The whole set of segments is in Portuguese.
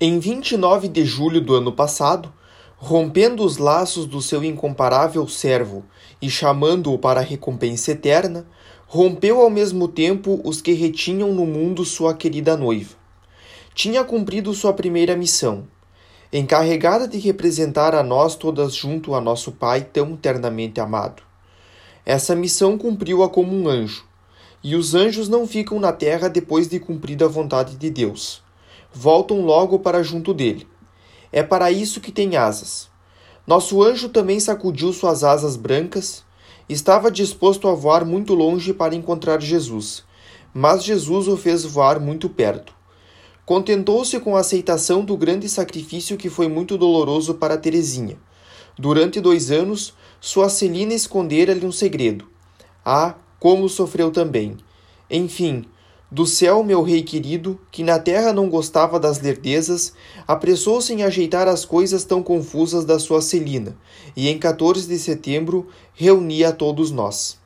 Em 29 de julho do ano passado, rompendo os laços do seu incomparável servo e chamando-o para a recompensa eterna, rompeu ao mesmo tempo os que retinham no mundo sua querida noiva. Tinha cumprido sua primeira missão, encarregada de representar a nós todas junto a nosso Pai tão ternamente amado. Essa missão cumpriu-a como um anjo, e os anjos não ficam na terra depois de cumprida a vontade de Deus voltam logo para junto dele. É para isso que tem asas. Nosso anjo também sacudiu suas asas brancas, estava disposto a voar muito longe para encontrar Jesus, mas Jesus o fez voar muito perto. Contentou-se com a aceitação do grande sacrifício que foi muito doloroso para Teresinha. Durante dois anos, sua Celina escondera-lhe um segredo. Ah, como sofreu também! Enfim, do céu, meu rei querido, que na terra não gostava das lerdezas, apressou-se em ajeitar as coisas tão confusas da sua Celina, e em 14 de setembro reunia a todos nós.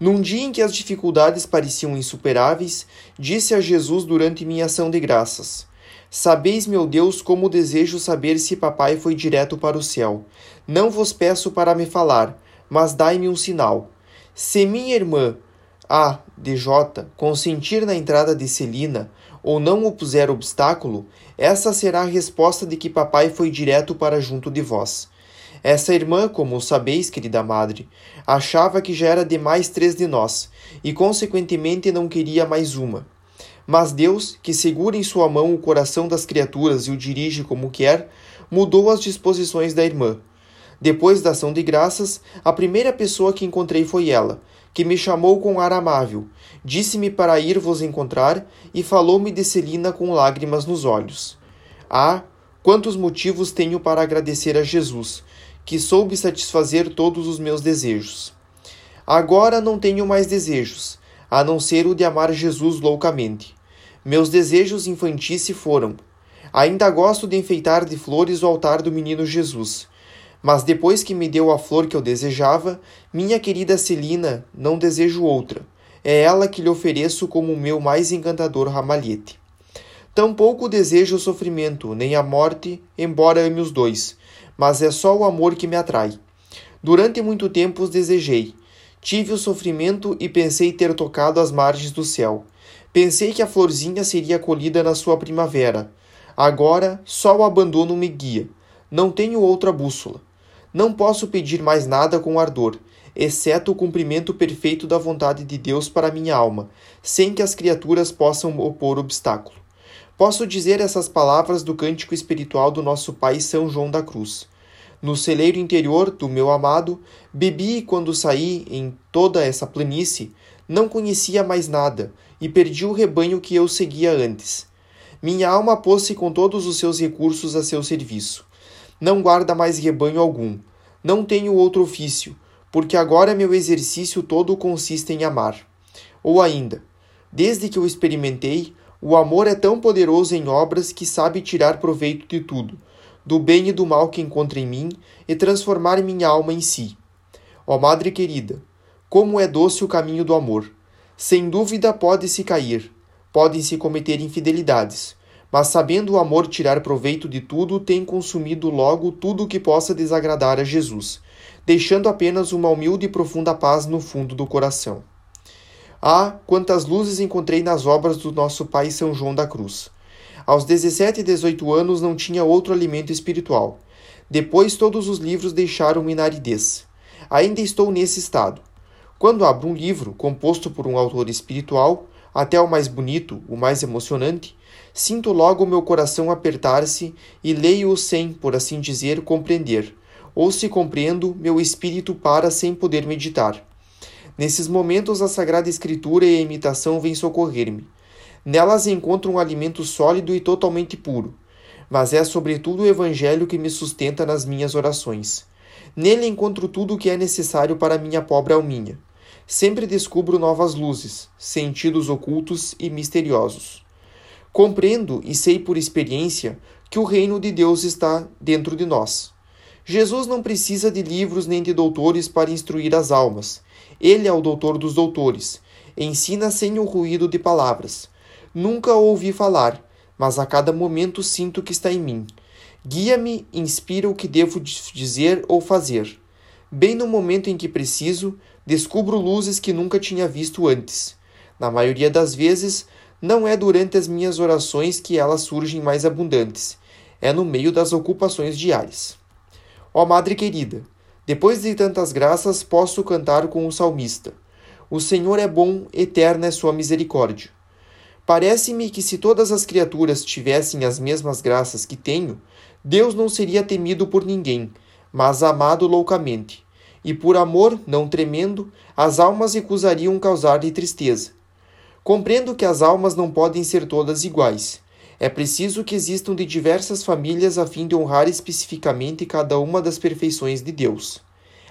Num dia em que as dificuldades pareciam insuperáveis, disse a Jesus durante minha ação de graças: Sabeis, meu Deus, como desejo saber se papai foi direto para o céu. Não vos peço para me falar, mas dai-me um sinal. Se minha irmã, a. DJ consentir na entrada de Celina ou não opuser obstáculo, essa será a resposta de que papai foi direto para junto de vós. Essa irmã, como sabeis, querida madre, achava que já era demais três de nós, e consequentemente não queria mais uma. Mas Deus, que segura em sua mão o coração das criaturas e o dirige como quer, mudou as disposições da irmã. Depois da ação de graças, a primeira pessoa que encontrei foi ela, que me chamou com ar amável, disse-me para ir vos encontrar e falou-me de Celina com lágrimas nos olhos. Ah, quantos motivos tenho para agradecer a Jesus, que soube satisfazer todos os meus desejos. Agora não tenho mais desejos, a não ser o de amar Jesus loucamente. Meus desejos infantis se foram. Ainda gosto de enfeitar de flores o altar do menino Jesus mas depois que me deu a flor que eu desejava, minha querida Celina, não desejo outra. É ela que lhe ofereço como o meu mais encantador ramalhete. Tampouco desejo o sofrimento, nem a morte, embora ame os dois, mas é só o amor que me atrai. Durante muito tempo os desejei. Tive o sofrimento e pensei ter tocado as margens do céu. Pensei que a florzinha seria colhida na sua primavera. Agora só o abandono me guia. Não tenho outra bússola. Não posso pedir mais nada com ardor, exceto o cumprimento perfeito da vontade de Deus para minha alma, sem que as criaturas possam opor obstáculo. Posso dizer essas palavras do cântico espiritual do nosso Pai São João da Cruz. No celeiro interior do meu amado, bebi quando saí em toda essa planície, não conhecia mais nada e perdi o rebanho que eu seguia antes. Minha alma pôs-se com todos os seus recursos a seu serviço não guarda mais rebanho algum. Não tenho outro ofício, porque agora meu exercício todo consiste em amar. Ou ainda, desde que eu experimentei, o amor é tão poderoso em obras que sabe tirar proveito de tudo, do bem e do mal que encontra em mim, e transformar minha alma em si. Ó Madre querida, como é doce o caminho do amor! Sem dúvida pode-se cair, podem-se cometer infidelidades, mas sabendo o amor tirar proveito de tudo, tem consumido logo tudo o que possa desagradar a Jesus, deixando apenas uma humilde e profunda paz no fundo do coração. Ah, quantas luzes encontrei nas obras do nosso pai São João da Cruz. Aos 17 e 18 anos não tinha outro alimento espiritual. Depois todos os livros deixaram-me na aridez. Ainda estou nesse estado. Quando abro um livro composto por um autor espiritual, até o mais bonito, o mais emocionante, sinto logo meu coração apertar-se e leio-o sem, por assim dizer, compreender. Ou se compreendo, meu espírito para sem poder meditar. Nesses momentos a Sagrada Escritura e a imitação vêm socorrer-me. Nelas encontro um alimento sólido e totalmente puro, mas é sobretudo o Evangelho que me sustenta nas minhas orações. Nele encontro tudo o que é necessário para minha pobre alminha sempre descubro novas luzes, sentidos ocultos e misteriosos. Compreendo e sei por experiência que o reino de Deus está dentro de nós. Jesus não precisa de livros nem de doutores para instruir as almas. Ele é o doutor dos doutores. Ensina sem o ruído de palavras. Nunca ouvi falar, mas a cada momento sinto que está em mim. Guia-me, inspira o que devo dizer ou fazer. Bem no momento em que preciso, descubro luzes que nunca tinha visto antes. Na maioria das vezes, não é durante as minhas orações que elas surgem mais abundantes, é no meio das ocupações diárias. Ó Madre querida, depois de tantas graças, posso cantar com o salmista: O Senhor é bom, eterna é sua misericórdia. Parece-me que se todas as criaturas tivessem as mesmas graças que tenho, Deus não seria temido por ninguém, mas amado loucamente. E por amor, não tremendo, as almas recusariam causar-lhe tristeza. Compreendo que as almas não podem ser todas iguais. É preciso que existam de diversas famílias a fim de honrar especificamente cada uma das perfeições de Deus.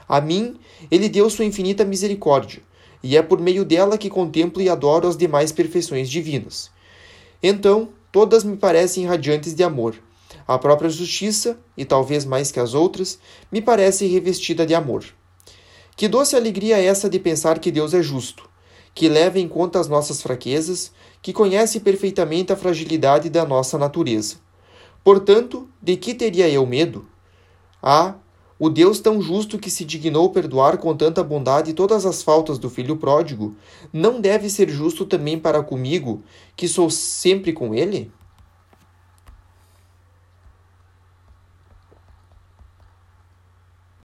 A mim, ele deu sua infinita misericórdia, e é por meio dela que contemplo e adoro as demais perfeições divinas. Então, todas me parecem radiantes de amor. A própria justiça, e talvez mais que as outras, me parece revestida de amor. Que doce alegria é essa de pensar que Deus é justo, que leva em conta as nossas fraquezas, que conhece perfeitamente a fragilidade da nossa natureza. Portanto, de que teria eu medo? Ah, o Deus tão justo que se dignou perdoar com tanta bondade todas as faltas do filho pródigo, não deve ser justo também para comigo, que sou sempre com ele?